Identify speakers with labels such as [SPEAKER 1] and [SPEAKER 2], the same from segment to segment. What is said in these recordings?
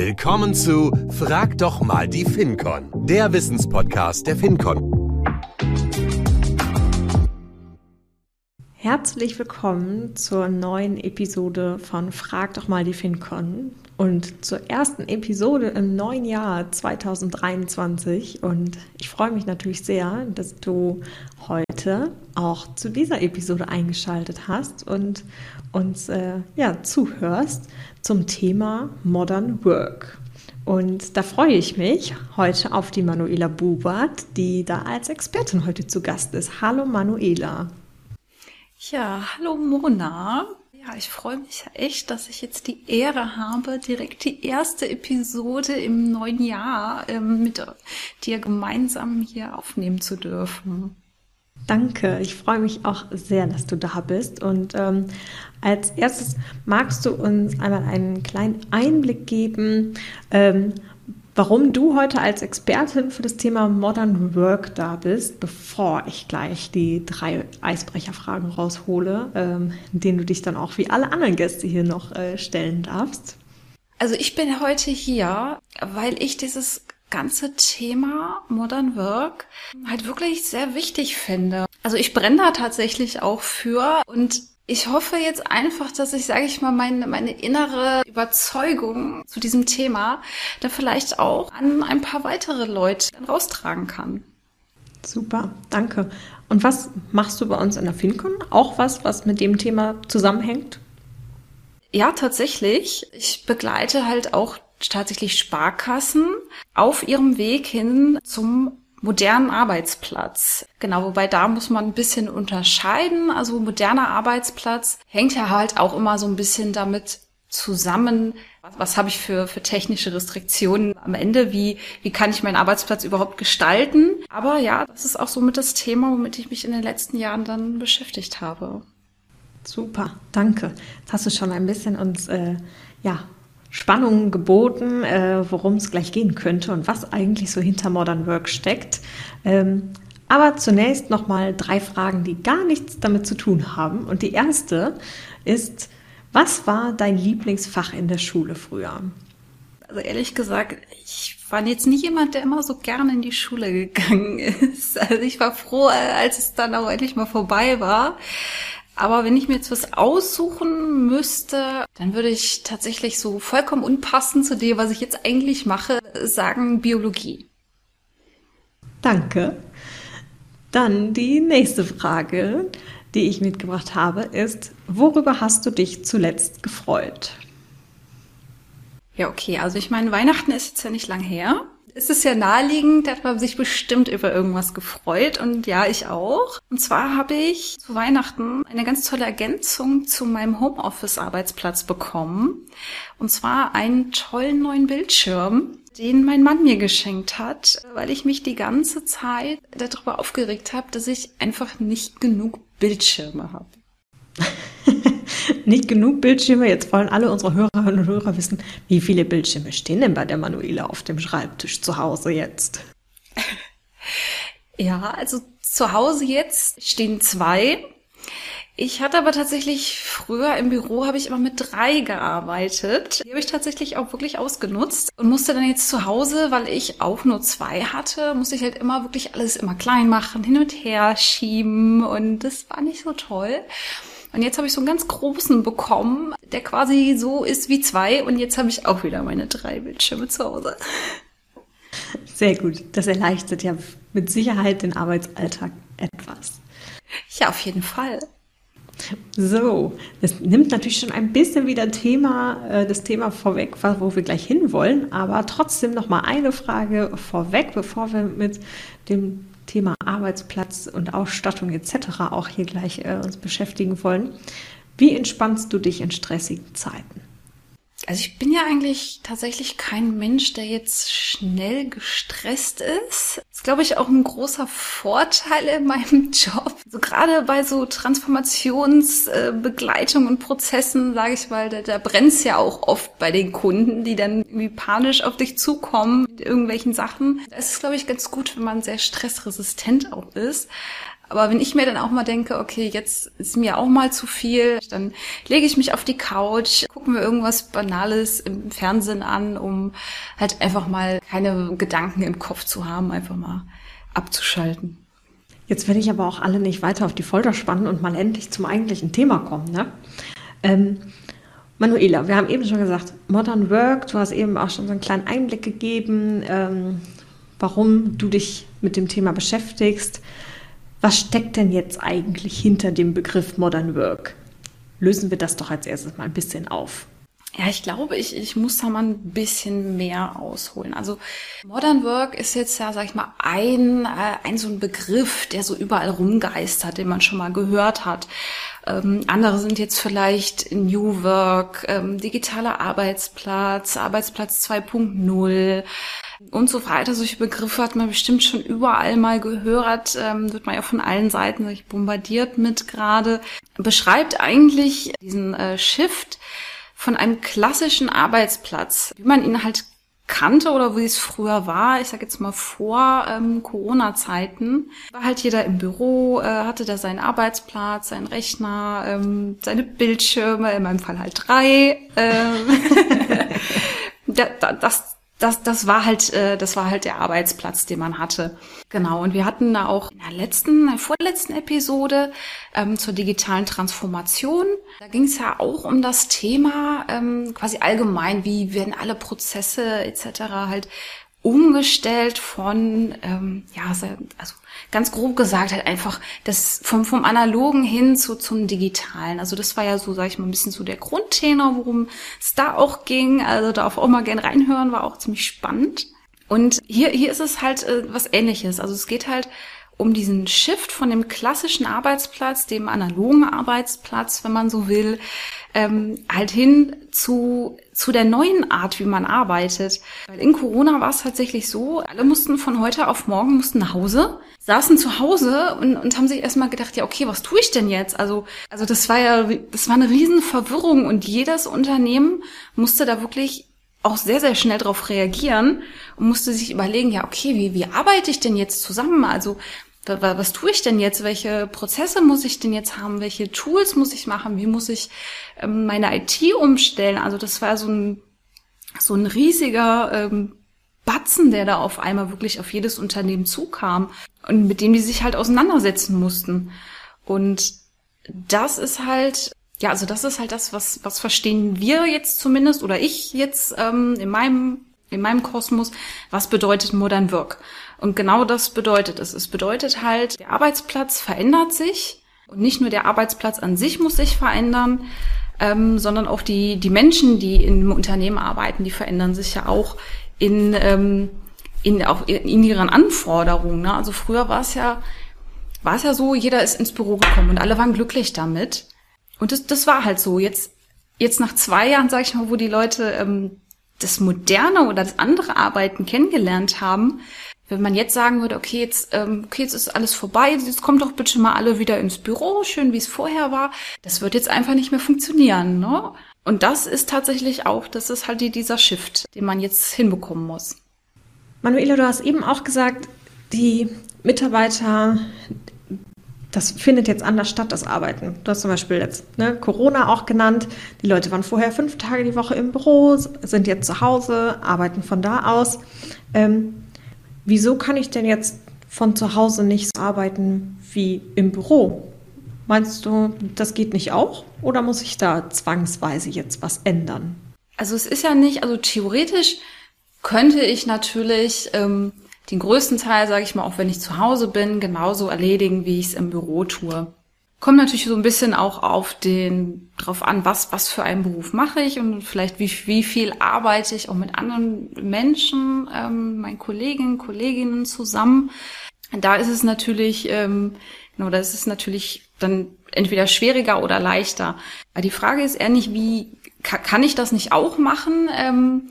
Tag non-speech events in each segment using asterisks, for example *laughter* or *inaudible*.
[SPEAKER 1] Willkommen zu Frag doch mal die FinCon, der Wissenspodcast der FinCon.
[SPEAKER 2] Herzlich willkommen zur neuen Episode von Frag doch mal die FinCon und zur ersten Episode im neuen Jahr 2023. Und ich freue mich natürlich sehr, dass du heute auch zu dieser Episode eingeschaltet hast und uns äh, ja, zuhörst zum Thema Modern Work. Und da freue ich mich heute auf die Manuela Bubert, die da als Expertin heute zu Gast ist. Hallo Manuela.
[SPEAKER 3] Ja, hallo Mona. Ja, ich freue mich echt, dass ich jetzt die Ehre habe, direkt die erste Episode im neuen Jahr ähm, mit dir gemeinsam hier aufnehmen zu dürfen.
[SPEAKER 2] Danke, ich freue mich auch sehr, dass du da bist. Und ähm, als erstes magst du uns einmal einen kleinen Einblick geben, ähm, warum du heute als Expertin für das Thema Modern Work da bist, bevor ich gleich die drei Eisbrecherfragen raushole, ähm, denen du dich dann auch wie alle anderen Gäste hier noch äh, stellen darfst.
[SPEAKER 3] Also ich bin heute hier, weil ich dieses ganze Thema Modern Work halt wirklich sehr wichtig finde. Also ich brenne da tatsächlich auch für und ich hoffe jetzt einfach, dass ich, sage ich mal, meine, meine innere Überzeugung zu diesem Thema da vielleicht auch an ein paar weitere Leute raustragen kann.
[SPEAKER 2] Super, danke. Und was machst du bei uns in der FinCon? Auch was, was mit dem Thema zusammenhängt?
[SPEAKER 3] Ja, tatsächlich. Ich begleite halt auch tatsächlich Sparkassen auf ihrem Weg hin zum modernen Arbeitsplatz. Genau, wobei da muss man ein bisschen unterscheiden. Also moderner Arbeitsplatz hängt ja halt auch immer so ein bisschen damit zusammen, was, was habe ich für, für technische Restriktionen am Ende, wie, wie kann ich meinen Arbeitsplatz überhaupt gestalten. Aber ja, das ist auch so mit das Thema, womit ich mich in den letzten Jahren dann beschäftigt habe.
[SPEAKER 2] Super, danke. Jetzt hast du schon ein bisschen uns äh, ja, Spannung geboten, äh, worum es gleich gehen könnte und was eigentlich so hinter Modern Work steckt. Ähm, aber zunächst nochmal drei Fragen, die gar nichts damit zu tun haben. Und die erste ist, was war dein Lieblingsfach in der Schule früher?
[SPEAKER 3] Also ehrlich gesagt, ich war jetzt nicht jemand, der immer so gerne in die Schule gegangen *laughs* ist. Also ich war froh, als es dann auch endlich mal vorbei war. Aber wenn ich mir jetzt was aussuchen müsste, dann würde ich tatsächlich so vollkommen unpassend zu dem, was ich jetzt eigentlich mache, sagen Biologie.
[SPEAKER 2] Danke. Dann die nächste Frage, die ich mitgebracht habe, ist, worüber hast du dich zuletzt gefreut?
[SPEAKER 3] Ja, okay. Also ich meine, Weihnachten ist jetzt ja nicht lang her es ist ja naheliegend, da hat man sich bestimmt über irgendwas gefreut und ja, ich auch. Und zwar habe ich zu Weihnachten eine ganz tolle Ergänzung zu meinem Homeoffice-Arbeitsplatz bekommen. Und zwar einen tollen neuen Bildschirm, den mein Mann mir geschenkt hat, weil ich mich die ganze Zeit darüber aufgeregt habe, dass ich einfach nicht genug Bildschirme habe. *laughs*
[SPEAKER 2] nicht genug Bildschirme. Jetzt wollen alle unsere Hörerinnen und Hörer wissen, wie viele Bildschirme stehen denn bei der Manuela auf dem Schreibtisch zu Hause jetzt?
[SPEAKER 3] Ja, also zu Hause jetzt stehen zwei. Ich hatte aber tatsächlich früher im Büro habe ich immer mit drei gearbeitet. Die habe ich tatsächlich auch wirklich ausgenutzt und musste dann jetzt zu Hause, weil ich auch nur zwei hatte, musste ich halt immer wirklich alles immer klein machen, hin und her schieben und das war nicht so toll. Und jetzt habe ich so einen ganz großen bekommen, der quasi so ist wie zwei. Und jetzt habe ich auch wieder meine drei Bildschirme zu Hause.
[SPEAKER 2] Sehr gut. Das erleichtert ja mit Sicherheit den Arbeitsalltag etwas.
[SPEAKER 3] Ja, auf jeden Fall.
[SPEAKER 2] So, das nimmt natürlich schon ein bisschen wieder Thema, äh, das Thema vorweg, wo wir gleich hinwollen. Aber trotzdem noch mal eine Frage vorweg, bevor wir mit dem Thema Arbeitsplatz und Ausstattung etc. auch hier gleich äh, uns beschäftigen wollen. Wie entspannst du dich in stressigen Zeiten?
[SPEAKER 3] Also ich bin ja eigentlich tatsächlich kein Mensch, der jetzt schnell gestresst ist. Das ist, glaube ich, auch ein großer Vorteil in meinem *laughs* Job. So gerade bei so Transformationsbegleitung und Prozessen, sage ich mal, da, da brennt es ja auch oft bei den Kunden, die dann irgendwie panisch auf dich zukommen mit irgendwelchen Sachen. Es ist, glaube ich, ganz gut, wenn man sehr stressresistent auch ist. Aber wenn ich mir dann auch mal denke, okay, jetzt ist mir auch mal zu viel, dann lege ich mich auf die Couch, gucke mir irgendwas Banales im Fernsehen an, um halt einfach mal keine Gedanken im Kopf zu haben, einfach mal abzuschalten.
[SPEAKER 2] Jetzt werde ich aber auch alle nicht weiter auf die Folter spannen und mal endlich zum eigentlichen Thema kommen. Ne? Ähm, Manuela, wir haben eben schon gesagt, Modern Work, du hast eben auch schon so einen kleinen Einblick gegeben, ähm, warum du dich mit dem Thema beschäftigst. Was steckt denn jetzt eigentlich hinter dem Begriff Modern Work? Lösen wir das doch als erstes mal ein bisschen auf.
[SPEAKER 3] Ja, ich glaube, ich, ich muss da mal ein bisschen mehr ausholen. Also Modern Work ist jetzt ja, sag ich mal, ein, äh, ein so ein Begriff, der so überall rumgeistert, den man schon mal gehört hat. Ähm, andere sind jetzt vielleicht New Work, ähm, digitaler Arbeitsplatz, Arbeitsplatz 2.0 und so weiter. Solche Begriffe hat man bestimmt schon überall mal gehört, ähm, wird man ja von allen Seiten ich, bombardiert mit gerade. Beschreibt eigentlich diesen äh, Shift von einem klassischen Arbeitsplatz, wie man ihn halt kannte oder wie es früher war, ich sag jetzt mal vor ähm, Corona-Zeiten, war halt jeder im Büro, äh, hatte da seinen Arbeitsplatz, seinen Rechner, ähm, seine Bildschirme, in meinem Fall halt drei. Ähm, *laughs* das, das, das war halt, äh, das war halt der Arbeitsplatz, den man hatte. Genau. Und wir hatten da auch in der letzten, der vorletzten Episode ähm, zur digitalen Transformation. Da ging es ja auch um das Thema ähm, quasi allgemein, wie werden alle Prozesse etc. halt umgestellt von, ähm, ja, also ganz grob gesagt halt einfach das vom, vom Analogen hin zu, zum Digitalen. Also das war ja so, sag ich mal, ein bisschen so der Grundtenor, worum es da auch ging. Also da auch mal gern reinhören, war auch ziemlich spannend. Und hier, hier ist es halt äh, was ähnliches. Also es geht halt um diesen Shift von dem klassischen Arbeitsplatz, dem analogen Arbeitsplatz, wenn man so will, ähm, halt hin zu, zu der neuen Art, wie man arbeitet. Weil in Corona war es tatsächlich so, alle mussten von heute auf morgen mussten nach Hause, saßen zu Hause und, und haben sich erstmal gedacht, ja, okay, was tue ich denn jetzt? Also, also das war ja, das war eine riesen Verwirrung und jedes Unternehmen musste da wirklich auch sehr, sehr schnell darauf reagieren und musste sich überlegen, ja, okay, wie, wie arbeite ich denn jetzt zusammen? Also was tue ich denn jetzt? Welche Prozesse muss ich denn jetzt haben? Welche Tools muss ich machen? Wie muss ich ähm, meine IT umstellen? Also das war so ein, so ein riesiger ähm, Batzen, der da auf einmal wirklich auf jedes Unternehmen zukam und mit dem die sich halt auseinandersetzen mussten. Und das ist halt, ja, also das ist halt das, was, was verstehen wir jetzt zumindest oder ich jetzt ähm, in meinem in meinem Kosmos, was bedeutet Modern Work? Und genau das bedeutet es. Es bedeutet halt, der Arbeitsplatz verändert sich und nicht nur der Arbeitsplatz an sich muss sich verändern, ähm, sondern auch die, die Menschen, die im Unternehmen arbeiten, die verändern sich ja auch in, ähm, in, auch in ihren Anforderungen. Ne? Also früher war es ja, war es ja so, jeder ist ins Büro gekommen und alle waren glücklich damit. Und das, das war halt so. Jetzt, jetzt nach zwei Jahren, sag ich mal, wo die Leute ähm, das moderne oder das andere Arbeiten kennengelernt haben, wenn man jetzt sagen würde, okay, jetzt, ähm, okay, jetzt ist alles vorbei, jetzt kommt doch bitte mal alle wieder ins Büro, schön wie es vorher war, das wird jetzt einfach nicht mehr funktionieren, ne? Und das ist tatsächlich auch, das ist halt die, dieser Shift, den man jetzt hinbekommen muss.
[SPEAKER 2] Manuela, du hast eben auch gesagt, die Mitarbeiter, das findet jetzt anders statt, das Arbeiten. Du hast zum Beispiel jetzt ne, Corona auch genannt. Die Leute waren vorher fünf Tage die Woche im Büro, sind jetzt zu Hause, arbeiten von da aus. Ähm, wieso kann ich denn jetzt von zu Hause nicht so arbeiten wie im Büro? Meinst du, das geht nicht auch? Oder muss ich da zwangsweise jetzt was ändern?
[SPEAKER 3] Also es ist ja nicht, also theoretisch könnte ich natürlich ähm, den größten Teil, sage ich mal, auch wenn ich zu Hause bin, genauso erledigen, wie ich es im Büro tue. Kommt natürlich so ein bisschen auch auf den drauf an, was was für einen Beruf mache ich und vielleicht wie wie viel arbeite ich auch mit anderen Menschen, ähm, meinen Kolleginnen, Kolleginnen zusammen. Da ist es natürlich, ähm, genau, da ist es natürlich dann entweder schwieriger oder leichter. Aber die Frage ist eher nicht, wie kann ich das nicht auch machen, ähm,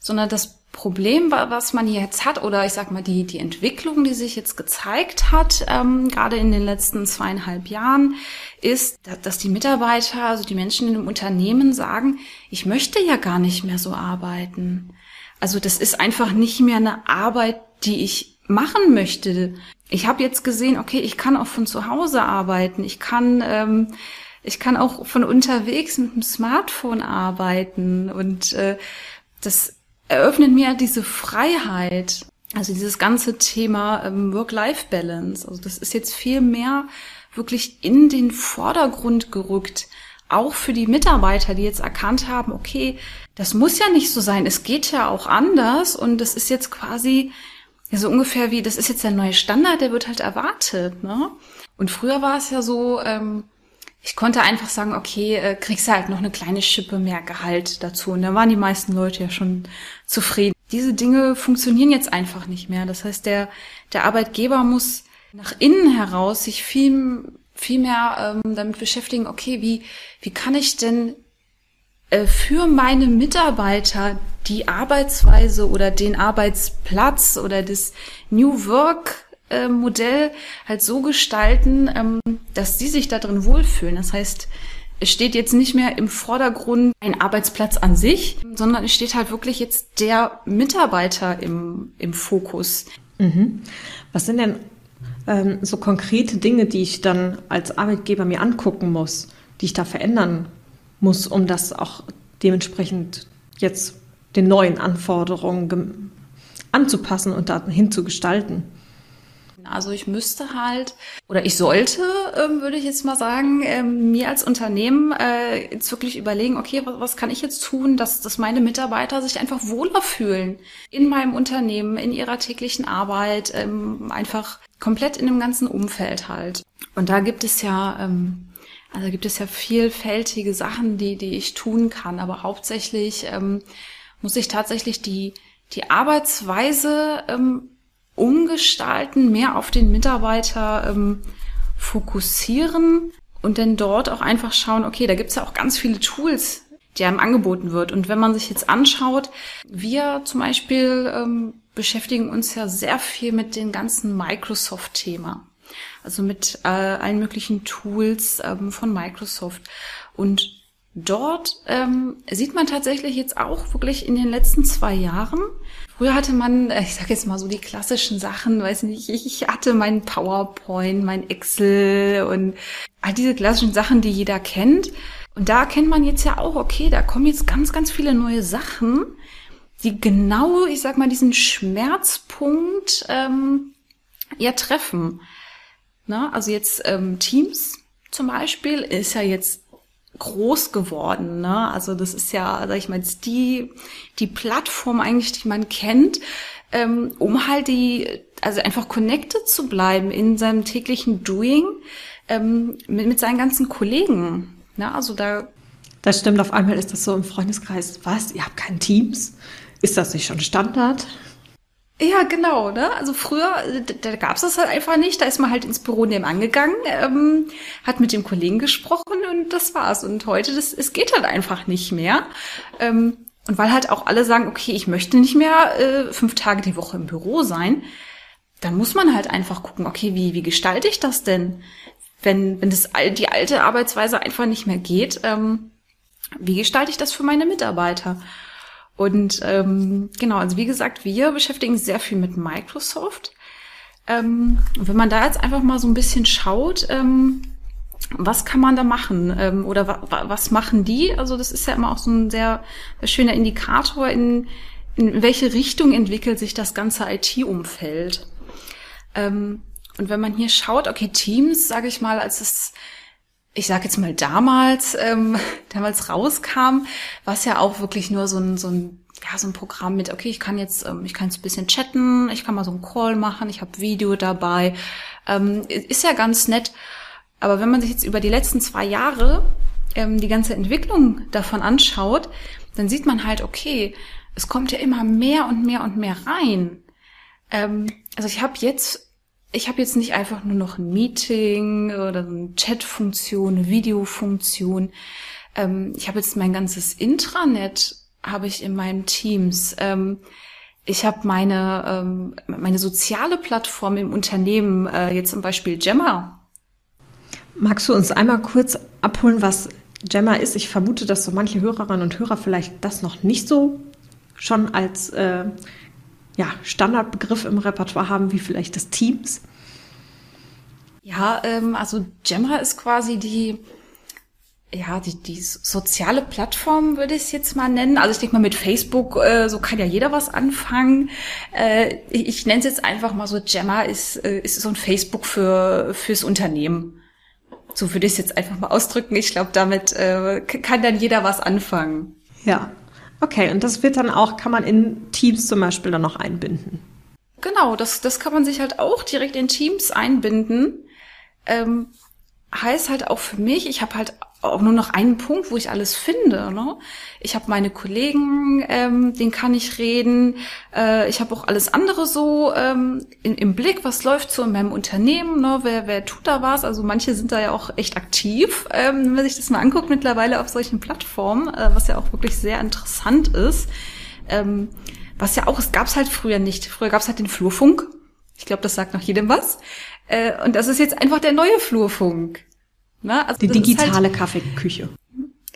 [SPEAKER 3] sondern das Problem, was man jetzt hat, oder ich sag mal, die, die Entwicklung, die sich jetzt gezeigt hat, ähm, gerade in den letzten zweieinhalb Jahren, ist, dass die Mitarbeiter, also die Menschen in dem Unternehmen sagen, ich möchte ja gar nicht mehr so arbeiten. Also das ist einfach nicht mehr eine Arbeit, die ich machen möchte. Ich habe jetzt gesehen, okay, ich kann auch von zu Hause arbeiten, ich kann ähm, ich kann auch von unterwegs mit dem Smartphone arbeiten und äh, das eröffnet mir diese Freiheit. Also dieses ganze Thema ähm, Work-Life-Balance. Also das ist jetzt viel mehr wirklich in den Vordergrund gerückt. Auch für die Mitarbeiter, die jetzt erkannt haben, okay, das muss ja nicht so sein. Es geht ja auch anders und das ist jetzt quasi so ungefähr wie, das ist jetzt der neue Standard, der wird halt erwartet. Ne? Und früher war es ja so, ähm, ich konnte einfach sagen, okay, äh, kriegst du halt noch eine kleine Schippe mehr Gehalt dazu. Und da waren die meisten Leute ja schon zufrieden. Diese Dinge funktionieren jetzt einfach nicht mehr. Das heißt, der, der Arbeitgeber muss nach innen heraus sich viel, viel mehr ähm, damit beschäftigen, okay, wie, wie kann ich denn äh, für meine Mitarbeiter die Arbeitsweise oder den Arbeitsplatz oder das New Work Modell halt so gestalten, ähm, dass sie sich da drin wohlfühlen. Das heißt, es steht jetzt nicht mehr im Vordergrund ein Arbeitsplatz an sich, sondern es steht halt wirklich jetzt der Mitarbeiter im, im Fokus.
[SPEAKER 2] Mhm. Was sind denn ähm, so konkrete Dinge, die ich dann als Arbeitgeber mir angucken muss, die ich da verändern muss, um das auch dementsprechend jetzt den neuen Anforderungen anzupassen und dahin zu gestalten?
[SPEAKER 3] Also ich müsste halt oder ich sollte, ähm, würde ich jetzt mal sagen, ähm, mir als Unternehmen äh, jetzt wirklich überlegen, okay, was, was kann ich jetzt tun, dass, dass meine Mitarbeiter sich einfach wohler fühlen in meinem Unternehmen, in ihrer täglichen Arbeit, ähm, einfach komplett in dem ganzen Umfeld halt. Und da gibt es ja, ähm, also gibt es ja vielfältige Sachen, die, die ich tun kann, aber hauptsächlich ähm, muss ich tatsächlich die, die Arbeitsweise ähm, umgestalten, mehr auf den Mitarbeiter ähm, fokussieren und dann dort auch einfach schauen, okay, da gibt's ja auch ganz viele Tools, die einem angeboten wird. Und wenn man sich jetzt anschaut, wir zum Beispiel ähm, beschäftigen uns ja sehr viel mit dem ganzen Microsoft-Thema. Also mit äh, allen möglichen Tools ähm, von Microsoft. Und dort ähm, sieht man tatsächlich jetzt auch wirklich in den letzten zwei Jahren, Früher hatte man, äh, ich sage jetzt mal so die klassischen Sachen, weiß nicht, ich hatte mein PowerPoint, mein Excel und all diese klassischen Sachen, die jeder kennt. Und da kennt man jetzt ja auch, okay, da kommen jetzt ganz, ganz viele neue Sachen, die genau, ich sag mal, diesen Schmerzpunkt ähm, ja treffen. Na, also jetzt ähm, Teams zum Beispiel ist ja jetzt groß geworden. Ne? Also das ist ja, sag ich mal, jetzt die, die Plattform eigentlich, die man kennt, ähm, um halt die, also einfach connected zu bleiben in seinem täglichen Doing ähm, mit, mit seinen ganzen Kollegen. Ne? Also da.
[SPEAKER 2] Das stimmt, auf einmal ist das so im Freundeskreis. Was? Ihr habt kein Teams? Ist das nicht schon Standard?
[SPEAKER 3] Ja, genau, ne? Also früher, da, da gab es das halt einfach nicht. Da ist man halt ins Büro nebenan gegangen, ähm, hat mit dem Kollegen gesprochen und das war's. Und heute, das, es geht halt einfach nicht mehr. Ähm, und weil halt auch alle sagen, okay, ich möchte nicht mehr äh, fünf Tage die Woche im Büro sein, dann muss man halt einfach gucken, okay, wie, wie gestalte ich das denn? Wenn, wenn das die alte Arbeitsweise einfach nicht mehr geht, ähm, wie gestalte ich das für meine Mitarbeiter? Und ähm, genau, also wie gesagt, wir beschäftigen uns sehr viel mit Microsoft. Ähm, wenn man da jetzt einfach mal so ein bisschen schaut, ähm, was kann man da machen ähm, oder wa was machen die? Also das ist ja immer auch so ein sehr, schöner Indikator, in, in welche Richtung entwickelt sich das ganze IT-Umfeld. Ähm, und wenn man hier schaut, okay, Teams, sage ich mal, als es ich sage jetzt mal damals, ähm, *laughs* damals rauskam, war es ja auch wirklich nur so ein, so ein, ja, so ein Programm mit, okay, ich kann jetzt, ähm, ich kann jetzt ein bisschen chatten, ich kann mal so einen Call machen, ich habe Video dabei. Ähm, ist ja ganz nett. Aber wenn man sich jetzt über die letzten zwei Jahre ähm, die ganze Entwicklung davon anschaut, dann sieht man halt, okay, es kommt ja immer mehr und mehr und mehr rein. Ähm, also ich habe jetzt ich habe jetzt nicht einfach nur noch ein Meeting oder eine Chat-Funktion, eine Videofunktion. Ähm, ich habe jetzt mein ganzes Intranet habe ich in meinem Teams. Ähm, ich habe meine ähm, meine soziale Plattform im Unternehmen äh, jetzt zum Beispiel Gemma.
[SPEAKER 2] Magst du uns einmal kurz abholen, was Gemma ist? Ich vermute, dass so manche Hörerinnen und Hörer vielleicht das noch nicht so schon als äh, ja, Standardbegriff im Repertoire haben, wie vielleicht das Teams?
[SPEAKER 3] Ja, ähm, also Gemma ist quasi die, ja, die, die soziale Plattform würde ich es jetzt mal nennen. Also ich denke mal mit Facebook, äh, so kann ja jeder was anfangen. Äh, ich ich nenne es jetzt einfach mal so, Gemma ist, äh, ist so ein Facebook für fürs Unternehmen. So würde ich es jetzt einfach mal ausdrücken. Ich glaube, damit äh, kann dann jeder was anfangen.
[SPEAKER 2] Ja, okay. Und das wird dann auch, kann man in Teams zum Beispiel dann noch einbinden.
[SPEAKER 3] Genau, das, das kann man sich halt auch direkt in Teams einbinden. Ähm, heißt halt auch für mich, ich habe halt auch nur noch einen Punkt, wo ich alles finde. Ne? Ich habe meine Kollegen, ähm, den kann ich reden. Äh, ich habe auch alles andere so ähm, in, im Blick, was läuft so in meinem Unternehmen, ne? wer, wer tut da was. Also manche sind da ja auch echt aktiv, ähm, wenn man sich das mal anguckt mittlerweile auf solchen Plattformen, äh, was ja auch wirklich sehr interessant ist. Ähm, was ja auch, es gab's halt früher nicht. Früher gab's halt den Flurfunk. Ich glaube, das sagt noch jedem was. Äh, und das ist jetzt einfach der neue Flurfunk.
[SPEAKER 2] Ne? Also die digitale halt, Kaffeeküche.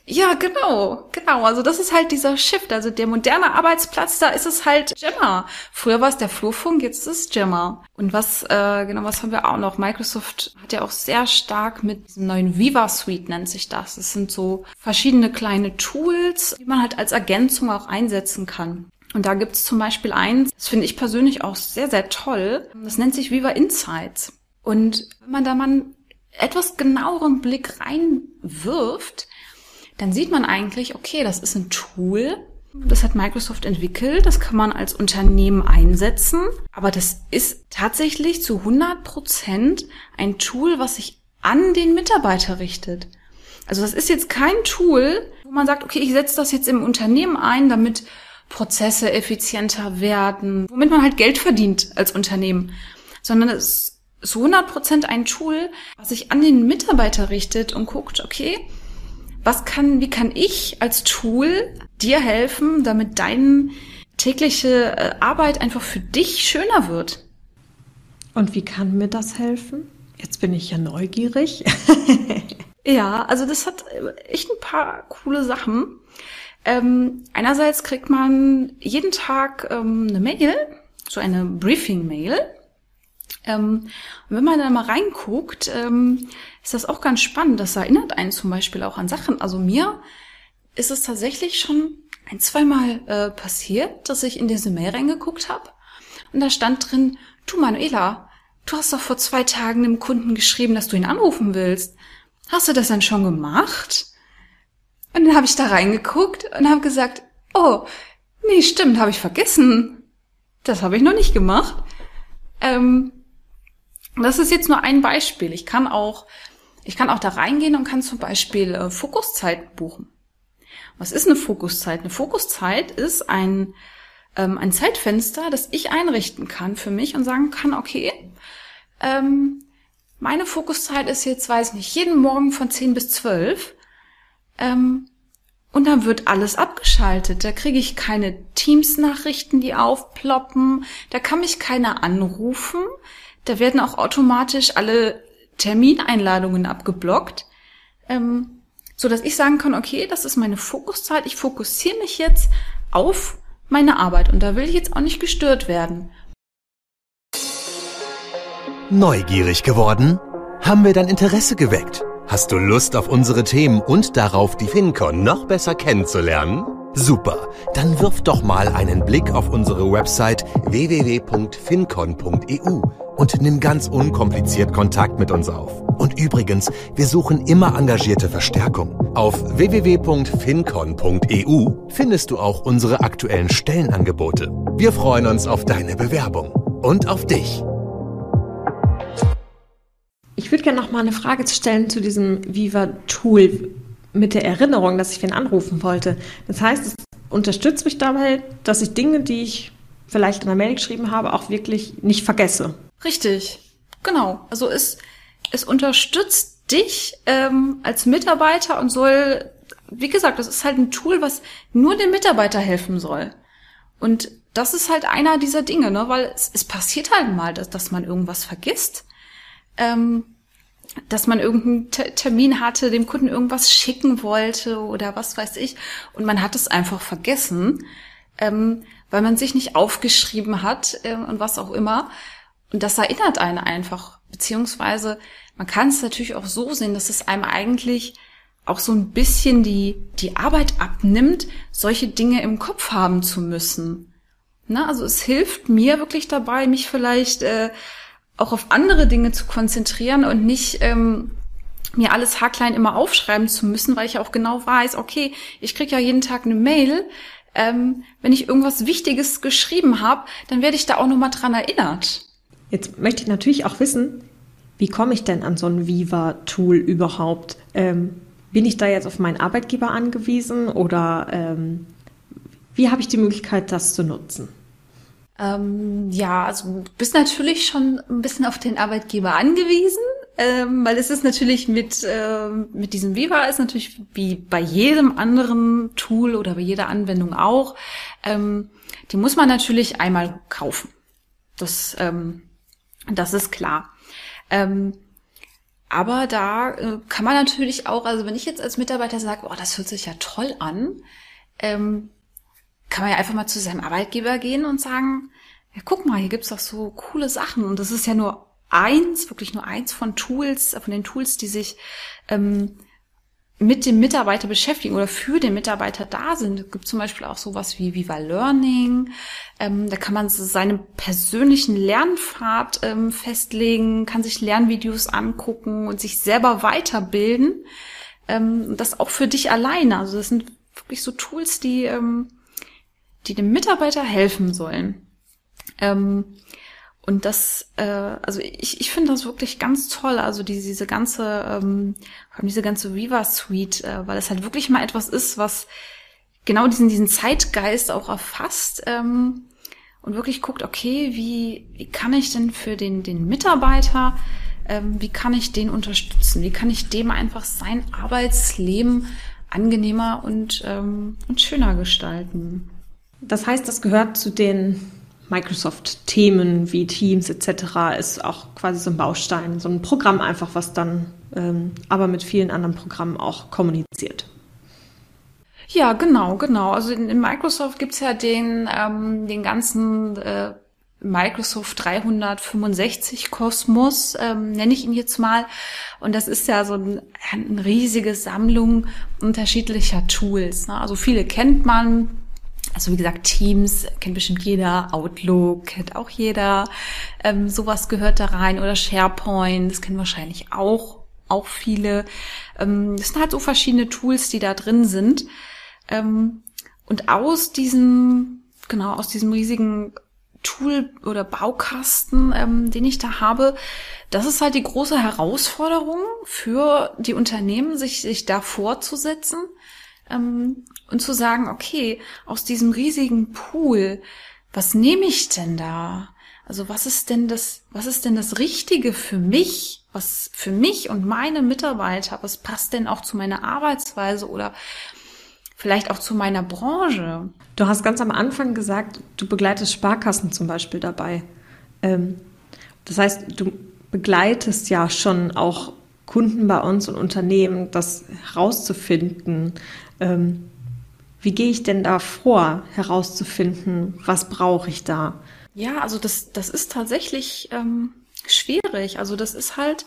[SPEAKER 3] Ja, genau, genau. Also das ist halt dieser Shift. Also der moderne Arbeitsplatz, da ist es halt Jammer. Früher war es der Flurfunk, jetzt ist es Jammer. Und was, äh, genau, was haben wir auch noch? Microsoft hat ja auch sehr stark mit diesem neuen Viva Suite nennt sich das. Das sind so verschiedene kleine Tools, die man halt als Ergänzung auch einsetzen kann. Und da gibt's zum Beispiel eins, das finde ich persönlich auch sehr, sehr toll. Das nennt sich Viva Insights. Und wenn man da mal etwas genaueren Blick reinwirft, dann sieht man eigentlich, okay, das ist ein Tool, das hat Microsoft entwickelt, das kann man als Unternehmen einsetzen, aber das ist tatsächlich zu 100 Prozent ein Tool, was sich an den Mitarbeiter richtet. Also das ist jetzt kein Tool, wo man sagt, okay, ich setze das jetzt im Unternehmen ein, damit Prozesse effizienter werden, womit man halt Geld verdient als Unternehmen, sondern es so 100% ein Tool, was sich an den Mitarbeiter richtet und guckt, okay, was kann, wie kann ich als Tool dir helfen, damit deine tägliche äh, Arbeit einfach für dich schöner wird?
[SPEAKER 2] Und wie kann mir das helfen? Jetzt bin ich ja neugierig. *laughs*
[SPEAKER 3] ja, also das hat äh, echt ein paar coole Sachen. Ähm, einerseits kriegt man jeden Tag ähm, eine Mail, so eine Briefing-Mail ähm, und wenn man da mal reinguckt, ähm, ist das auch ganz spannend. Das erinnert einen zum Beispiel auch an Sachen. Also mir ist es tatsächlich schon ein, zweimal äh, passiert, dass ich in diese Mail reingeguckt habe. Und da stand drin, du Manuela, du hast doch vor zwei Tagen dem Kunden geschrieben, dass du ihn anrufen willst. Hast du das dann schon gemacht? Und dann habe ich da reingeguckt und habe gesagt, oh, nee, stimmt, habe ich vergessen. Das habe ich noch nicht gemacht. Ähm, das ist jetzt nur ein Beispiel. Ich kann auch, ich kann auch da reingehen und kann zum Beispiel äh, Fokuszeiten buchen. Was ist eine Fokuszeit? Eine Fokuszeit ist ein, ähm, ein Zeitfenster, das ich einrichten kann für mich und sagen kann, okay, ähm, meine Fokuszeit ist jetzt, weiß nicht, jeden Morgen von 10 bis 12. Ähm, und dann wird alles abgeschaltet. Da kriege ich keine Teams-Nachrichten, die aufploppen. Da kann mich keiner anrufen. Da werden auch automatisch alle Termineinladungen abgeblockt, ähm, so dass ich sagen kann, okay, das ist meine Fokuszeit. Ich fokussiere mich jetzt auf meine Arbeit und da will ich jetzt auch nicht gestört werden.
[SPEAKER 1] Neugierig geworden? Haben wir dein Interesse geweckt? Hast du Lust auf unsere Themen und darauf, die FinCon noch besser kennenzulernen? Super, dann wirf doch mal einen Blick auf unsere Website www.fincon.eu und nimm ganz unkompliziert Kontakt mit uns auf. Und übrigens, wir suchen immer engagierte Verstärkung. Auf www.fincon.eu findest du auch unsere aktuellen Stellenangebote. Wir freuen uns auf deine Bewerbung und auf dich.
[SPEAKER 2] Ich würde gerne noch mal eine Frage stellen zu diesem Viva-Tool mit der Erinnerung, dass ich wen anrufen wollte. Das heißt, es unterstützt mich dabei, dass ich Dinge, die ich vielleicht in der Mail geschrieben habe, auch wirklich nicht vergesse.
[SPEAKER 3] Richtig, genau. Also es, es unterstützt dich ähm, als Mitarbeiter und soll, wie gesagt, das ist halt ein Tool, was nur dem Mitarbeiter helfen soll. Und das ist halt einer dieser Dinge, ne? weil es, es passiert halt mal, dass, dass man irgendwas vergisst. Ähm, dass man irgendeinen Termin hatte, dem Kunden irgendwas schicken wollte oder was weiß ich und man hat es einfach vergessen, ähm, weil man sich nicht aufgeschrieben hat äh, und was auch immer. Und das erinnert einen einfach. Beziehungsweise man kann es natürlich auch so sehen, dass es einem eigentlich auch so ein bisschen die, die Arbeit abnimmt, solche Dinge im Kopf haben zu müssen. Na, also es hilft mir wirklich dabei, mich vielleicht äh, auch auf andere Dinge zu konzentrieren und nicht ähm, mir alles haarklein immer aufschreiben zu müssen, weil ich auch genau weiß, okay, ich krieg ja jeden Tag eine Mail. Ähm, wenn ich irgendwas Wichtiges geschrieben habe, dann werde ich da auch nochmal dran erinnert.
[SPEAKER 2] Jetzt möchte ich natürlich auch wissen, wie komme ich denn an so ein Viva-Tool überhaupt? Ähm, bin ich da jetzt auf meinen Arbeitgeber angewiesen oder ähm, wie habe ich die Möglichkeit, das zu nutzen?
[SPEAKER 3] Ähm, ja, also du bist natürlich schon ein bisschen auf den Arbeitgeber angewiesen, ähm, weil es ist natürlich mit, äh, mit diesem Viva ist natürlich wie bei jedem anderen Tool oder bei jeder Anwendung auch, ähm, die muss man natürlich einmal kaufen. Das, ähm, das ist klar. Ähm, aber da äh, kann man natürlich auch, also wenn ich jetzt als Mitarbeiter sage, oh, das hört sich ja toll an, ähm, kann man ja einfach mal zu seinem Arbeitgeber gehen und sagen, ja, guck mal, hier gibt's doch so coole Sachen. Und das ist ja nur eins, wirklich nur eins von Tools, von den Tools, die sich ähm, mit dem Mitarbeiter beschäftigen oder für den Mitarbeiter da sind. Es gibt zum Beispiel auch sowas wie Viva Learning. Ähm, da kann man seinen persönlichen Lernpfad ähm, festlegen, kann sich Lernvideos angucken und sich selber weiterbilden. Ähm, das auch für dich alleine. Also das sind wirklich so Tools, die ähm, die dem Mitarbeiter helfen sollen. Ähm, und das, äh, also ich, ich finde das wirklich ganz toll, also die, diese ganze, ähm, diese ganze Viva Suite, äh, weil es halt wirklich mal etwas ist, was genau diesen, diesen Zeitgeist auch erfasst ähm, und wirklich guckt, okay, wie, wie kann ich denn für den, den Mitarbeiter, ähm, wie kann ich den unterstützen, wie kann ich dem einfach sein Arbeitsleben angenehmer und, ähm, und schöner gestalten.
[SPEAKER 2] Das heißt, das gehört zu den Microsoft-Themen wie Teams etc. ist auch quasi so ein Baustein, so ein Programm einfach, was dann ähm, aber mit vielen anderen Programmen auch kommuniziert.
[SPEAKER 3] Ja, genau, genau. Also in, in Microsoft gibt's ja den, ähm, den ganzen äh, Microsoft 365 Kosmos, ähm, nenne ich ihn jetzt mal. Und das ist ja so ein, eine riesige Sammlung unterschiedlicher Tools. Ne? Also viele kennt man, also wie gesagt, Teams kennt bestimmt jeder, Outlook kennt auch jeder, ähm, sowas gehört da rein oder SharePoint, das kennen wahrscheinlich auch auch viele. Ähm, das sind halt so verschiedene Tools, die da drin sind. Ähm, und aus diesem, genau, aus diesem riesigen Tool oder Baukasten, ähm, den ich da habe, das ist halt die große Herausforderung für die Unternehmen, sich, sich da vorzusetzen ähm, und zu sagen, okay, aus diesem riesigen Pool, was nehme ich denn da? Also was ist denn das, was ist denn das Richtige für mich? Was für mich und meine Mitarbeiter, was passt denn auch zu meiner Arbeitsweise oder vielleicht auch zu meiner Branche?
[SPEAKER 2] Du hast ganz am Anfang gesagt, du begleitest Sparkassen zum Beispiel dabei. Ähm, das heißt, du begleitest ja schon auch Kunden bei uns und Unternehmen, das herauszufinden, ähm, wie gehe ich denn da vor, herauszufinden, was brauche ich da?
[SPEAKER 3] Ja, also das, das ist tatsächlich ähm, schwierig. Also das ist halt,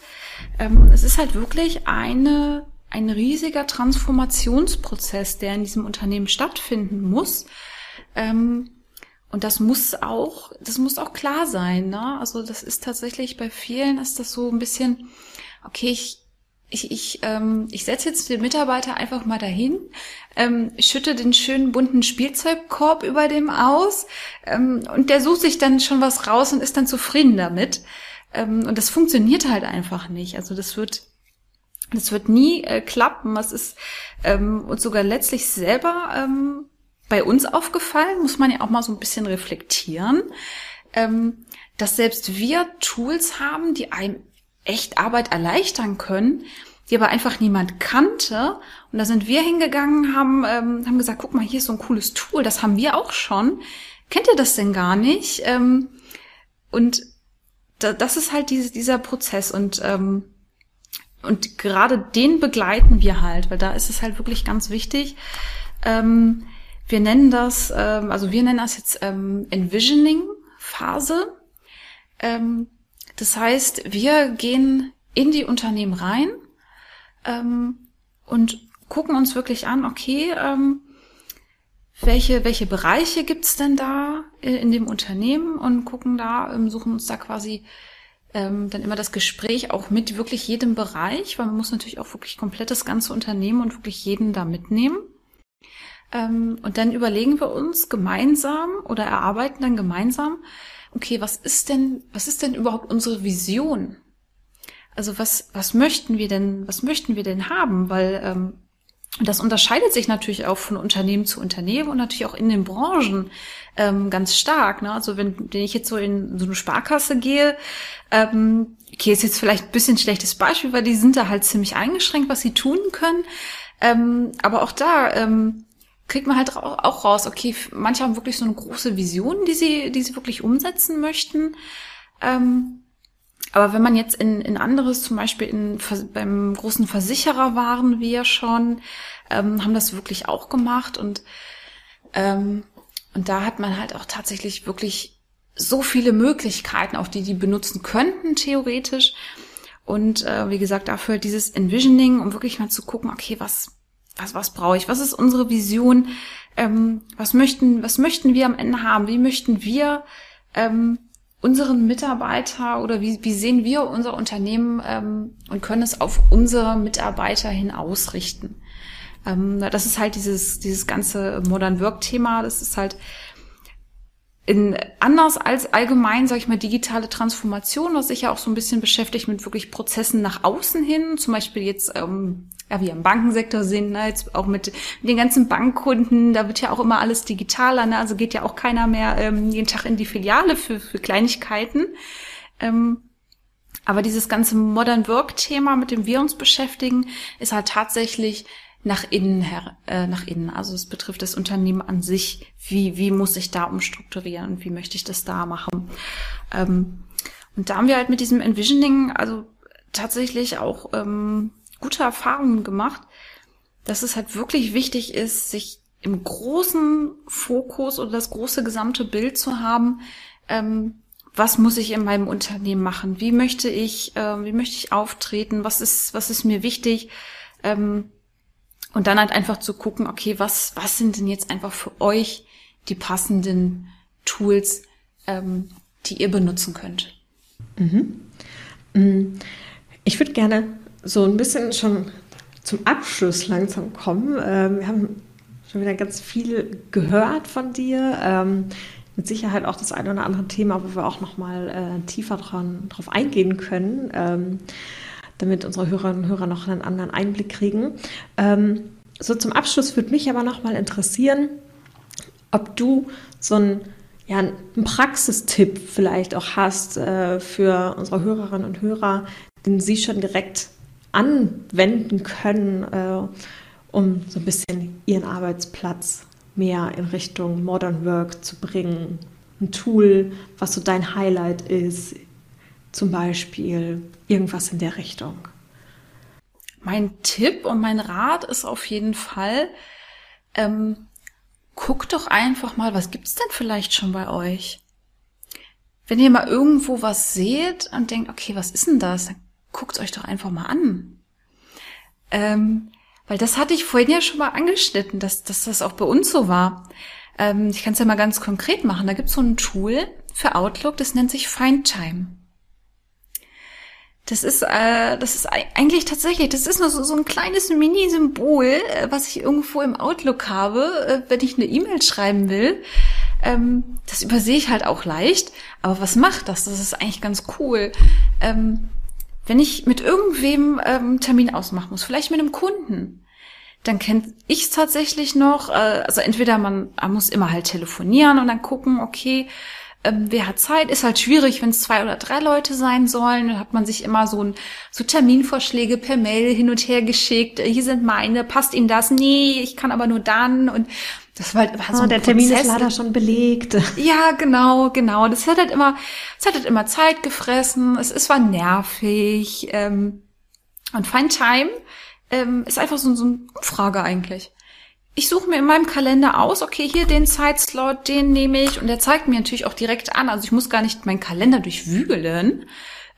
[SPEAKER 3] ähm, es ist halt wirklich eine, ein riesiger Transformationsprozess, der in diesem Unternehmen stattfinden muss. Ähm, und das muss auch, das muss auch klar sein. Ne? Also das ist tatsächlich bei vielen ist das so ein bisschen, okay, ich, ich, ich, ähm, ich setze jetzt den Mitarbeiter einfach mal dahin, ähm, schütte den schönen bunten Spielzeugkorb über dem aus ähm, und der sucht sich dann schon was raus und ist dann zufrieden damit. Ähm, und das funktioniert halt einfach nicht. Also das wird das wird nie äh, klappen. Das ist ähm, uns sogar letztlich selber ähm, bei uns aufgefallen, muss man ja auch mal so ein bisschen reflektieren, ähm, dass selbst wir Tools haben, die einem echt Arbeit erleichtern können, die aber einfach niemand kannte. Und da sind wir hingegangen, haben, ähm, haben gesagt, guck mal, hier ist so ein cooles Tool, das haben wir auch schon. Kennt ihr das denn gar nicht? Ähm, und da, das ist halt diese, dieser Prozess und ähm, und gerade den begleiten wir halt, weil da ist es halt wirklich ganz wichtig, ähm, Wir nennen das, ähm, also wir nennen das jetzt ähm, Envisioning-Phase. Ähm, das heißt, wir gehen in die Unternehmen rein ähm, und gucken uns wirklich an, okay, ähm, welche, welche Bereiche gibt's denn da in dem Unternehmen und gucken da, ähm, suchen uns da quasi ähm, dann immer das Gespräch auch mit wirklich jedem Bereich, weil man muss natürlich auch wirklich komplett das ganze Unternehmen und wirklich jeden da mitnehmen. Ähm, und dann überlegen wir uns gemeinsam oder erarbeiten dann gemeinsam, okay, was ist denn, was ist denn überhaupt unsere Vision? Also was, was möchten wir denn, was möchten wir denn haben? Weil ähm, das unterscheidet sich natürlich auch von Unternehmen zu Unternehmen und natürlich auch in den Branchen ähm, ganz stark. Ne? Also wenn, wenn ich jetzt so in so eine Sparkasse gehe, ähm, okay, ist jetzt vielleicht ein bisschen schlechtes Beispiel, weil die sind da halt ziemlich eingeschränkt, was sie tun können. Ähm, aber auch da ähm, kriegt man halt auch raus, okay, manche haben wirklich so eine große Vision, die sie, die sie wirklich umsetzen möchten. Ähm, aber wenn man jetzt in, in anderes, zum Beispiel in, beim großen Versicherer waren wir schon, ähm, haben das wirklich auch gemacht und, ähm, und da hat man halt auch tatsächlich wirklich so viele Möglichkeiten, auch die die benutzen könnten, theoretisch. Und äh, wie gesagt, dafür dieses Envisioning, um wirklich mal zu gucken, okay, was, was, was brauche ich? Was ist unsere Vision? Ähm, was möchten, was möchten wir am Ende haben? Wie möchten wir ähm, unseren Mitarbeiter oder wie, wie sehen wir unser Unternehmen ähm, und können es auf unsere Mitarbeiter hin ausrichten? Ähm, das ist halt dieses, dieses ganze Modern Work Thema. Das ist halt in, anders als allgemein, sage ich mal, digitale Transformation, was sich ja auch so ein bisschen beschäftigt mit wirklich Prozessen nach außen hin, zum Beispiel jetzt, ähm, ja, wie im Bankensektor sind, ne, jetzt auch mit, den ganzen Bankkunden, da wird ja auch immer alles digitaler, ne, also geht ja auch keiner mehr ähm, jeden Tag in die Filiale für, für Kleinigkeiten. Ähm, aber dieses ganze Modern Work-Thema, mit dem wir uns beschäftigen, ist halt tatsächlich nach innen her, äh, nach innen. Also es betrifft das Unternehmen an sich. Wie, wie muss ich da umstrukturieren und wie möchte ich das da machen? Ähm, und da haben wir halt mit diesem Envisioning also tatsächlich auch ähm, gute Erfahrungen gemacht, dass es halt wirklich wichtig ist, sich im großen Fokus oder das große gesamte Bild zu haben, ähm, was muss ich in meinem Unternehmen machen? Wie möchte ich, äh, wie möchte ich auftreten? Was ist, was ist mir wichtig? Ähm, und dann halt einfach zu gucken, okay, was, was sind denn jetzt einfach für euch die passenden Tools, ähm, die ihr benutzen könnt?
[SPEAKER 2] Mhm. Mm, ich würde gerne so ein bisschen schon zum Abschluss langsam kommen. Ähm, wir haben schon wieder ganz viel gehört von dir. Ähm, mit Sicherheit auch das eine oder andere Thema, wo wir auch noch mal äh, tiefer dran, drauf eingehen können. Ähm, damit unsere Hörerinnen und Hörer noch einen anderen Einblick kriegen. Ähm, so zum Abschluss würde mich aber noch mal interessieren, ob du so einen, ja, einen Praxistipp vielleicht auch hast äh, für unsere Hörerinnen und Hörer, den sie schon direkt anwenden können, äh, um so ein bisschen ihren Arbeitsplatz mehr in Richtung Modern Work zu bringen. Ein Tool, was so dein Highlight ist, zum Beispiel irgendwas in der Richtung.
[SPEAKER 3] Mein Tipp und mein Rat ist auf jeden Fall, ähm, guckt doch einfach mal, was gibt's denn vielleicht schon bei euch? Wenn ihr mal irgendwo was seht und denkt, okay, was ist denn das? Guckt euch doch einfach mal an. Ähm, weil das hatte ich vorhin ja schon mal angeschnitten, dass, dass das auch bei uns so war. Ähm, ich kann es ja mal ganz konkret machen. Da gibt's so ein Tool für Outlook, das nennt sich Findtime. Das ist, äh, das ist eigentlich tatsächlich, das ist nur so, so ein kleines Mini-Symbol, äh, was ich irgendwo im Outlook habe, äh, wenn ich eine E-Mail schreiben will. Ähm, das übersehe ich halt auch leicht. Aber was macht das? Das ist eigentlich ganz cool. Ähm, wenn ich mit irgendwem ähm, Termin ausmachen muss, vielleicht mit einem Kunden, dann kennt ich es tatsächlich noch. Äh, also entweder man, man muss immer halt telefonieren und dann gucken, okay, ähm, wer hat Zeit? Ist halt schwierig, wenn es zwei oder drei Leute sein sollen. Dann hat man sich immer so, ein, so Terminvorschläge per Mail hin und her geschickt. Hier sind meine, passt Ihnen das? Nee, ich kann aber nur dann. Und das war halt immer so
[SPEAKER 2] oh, Der Termin ist leider schon belegt. *laughs*
[SPEAKER 3] Ja, genau, genau. Das hat halt immer, das hat halt immer Zeit gefressen. Es, es war nervig. Ähm, und Fine Time ähm, ist einfach so, so eine Umfrage eigentlich ich suche mir in meinem Kalender aus, okay, hier den Zeitslot, den nehme ich und der zeigt mir natürlich auch direkt an. Also ich muss gar nicht meinen Kalender durchwügeln,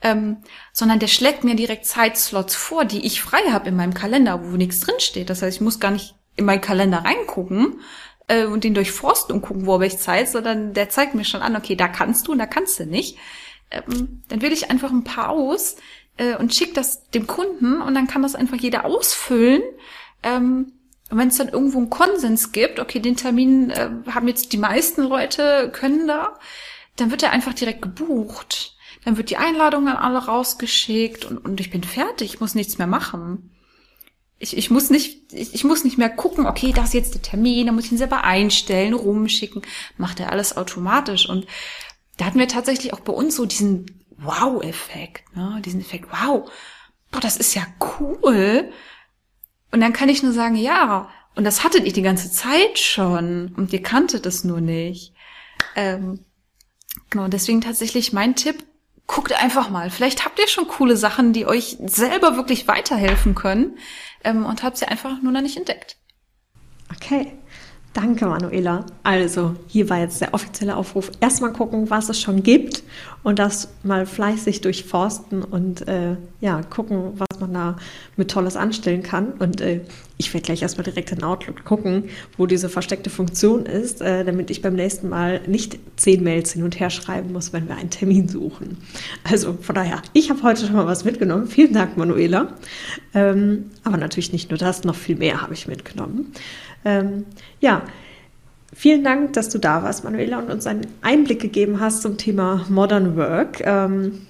[SPEAKER 3] ähm, sondern der schlägt mir direkt Zeitslots vor, die ich frei habe in meinem Kalender, wo nichts drinsteht. Das heißt, ich muss gar nicht in meinen Kalender reingucken äh, und den durchforsten und gucken, wo habe ich Zeit, sondern der zeigt mir schon an, okay, da kannst du und da kannst du nicht. Ähm, dann wähle ich einfach ein paar aus äh, und schicke das dem Kunden und dann kann das einfach jeder ausfüllen. Ähm, und wenn es dann irgendwo einen Konsens gibt, okay, den Termin äh, haben jetzt die meisten Leute, können da, dann wird er einfach direkt gebucht. Dann wird die Einladung an alle rausgeschickt und, und ich bin fertig, ich muss nichts mehr machen. Ich, ich muss nicht, ich, ich muss nicht mehr gucken, okay, das ist jetzt der Termin, da muss ich ihn selber einstellen, rumschicken. Macht er alles automatisch. Und da hatten wir tatsächlich auch bei uns so diesen Wow-Effekt, ne? diesen Effekt, wow, boah, das ist ja cool und dann kann ich nur sagen, ja, und das hattet ihr die ganze Zeit schon und ihr kanntet es nur nicht. Ähm, genau, deswegen tatsächlich mein Tipp, guckt einfach mal. Vielleicht habt ihr schon coole Sachen, die euch selber wirklich weiterhelfen können ähm, und habt sie einfach nur noch nicht entdeckt.
[SPEAKER 2] Okay. Danke, Manuela. Also, hier war jetzt der offizielle Aufruf. Erstmal gucken, was es schon gibt und das mal fleißig durchforsten und äh, ja, gucken, was man da mit Tolles anstellen kann. Und äh, ich werde gleich erstmal direkt in Outlook gucken, wo diese versteckte Funktion ist, äh, damit ich beim nächsten Mal nicht zehn Mails hin und her schreiben muss, wenn wir einen Termin suchen. Also von daher, ich habe heute schon mal was mitgenommen. Vielen Dank, Manuela. Ähm, aber natürlich nicht nur das, noch viel mehr habe ich mitgenommen. Ähm, ja, vielen Dank, dass du da warst, Manuela, und uns einen Einblick gegeben hast zum Thema Modern Work. Ähm,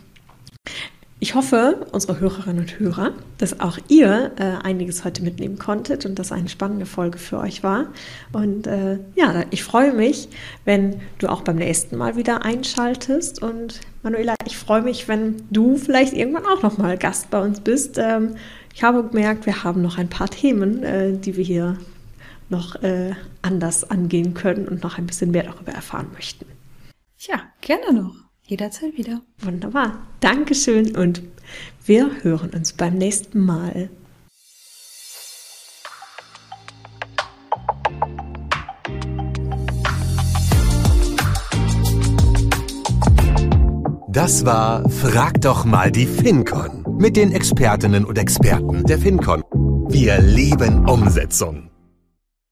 [SPEAKER 2] ich hoffe, unsere Hörerinnen und Hörer, dass auch ihr äh, einiges heute mitnehmen konntet und dass eine spannende Folge für euch war. Und äh, ja, ich freue mich, wenn du auch beim nächsten Mal wieder einschaltest. Und Manuela, ich freue mich, wenn du vielleicht irgendwann auch noch mal Gast bei uns bist. Ähm, ich habe gemerkt, wir haben noch ein paar Themen, äh, die wir hier noch äh, anders angehen können und noch ein bisschen mehr darüber erfahren möchten.
[SPEAKER 3] Ja, gerne noch. Jederzeit wieder.
[SPEAKER 2] Wunderbar. Dankeschön und wir hören uns beim nächsten Mal.
[SPEAKER 1] Das war Frag doch mal die FinCon mit den Expertinnen und Experten der FinCon. Wir lieben Umsetzung.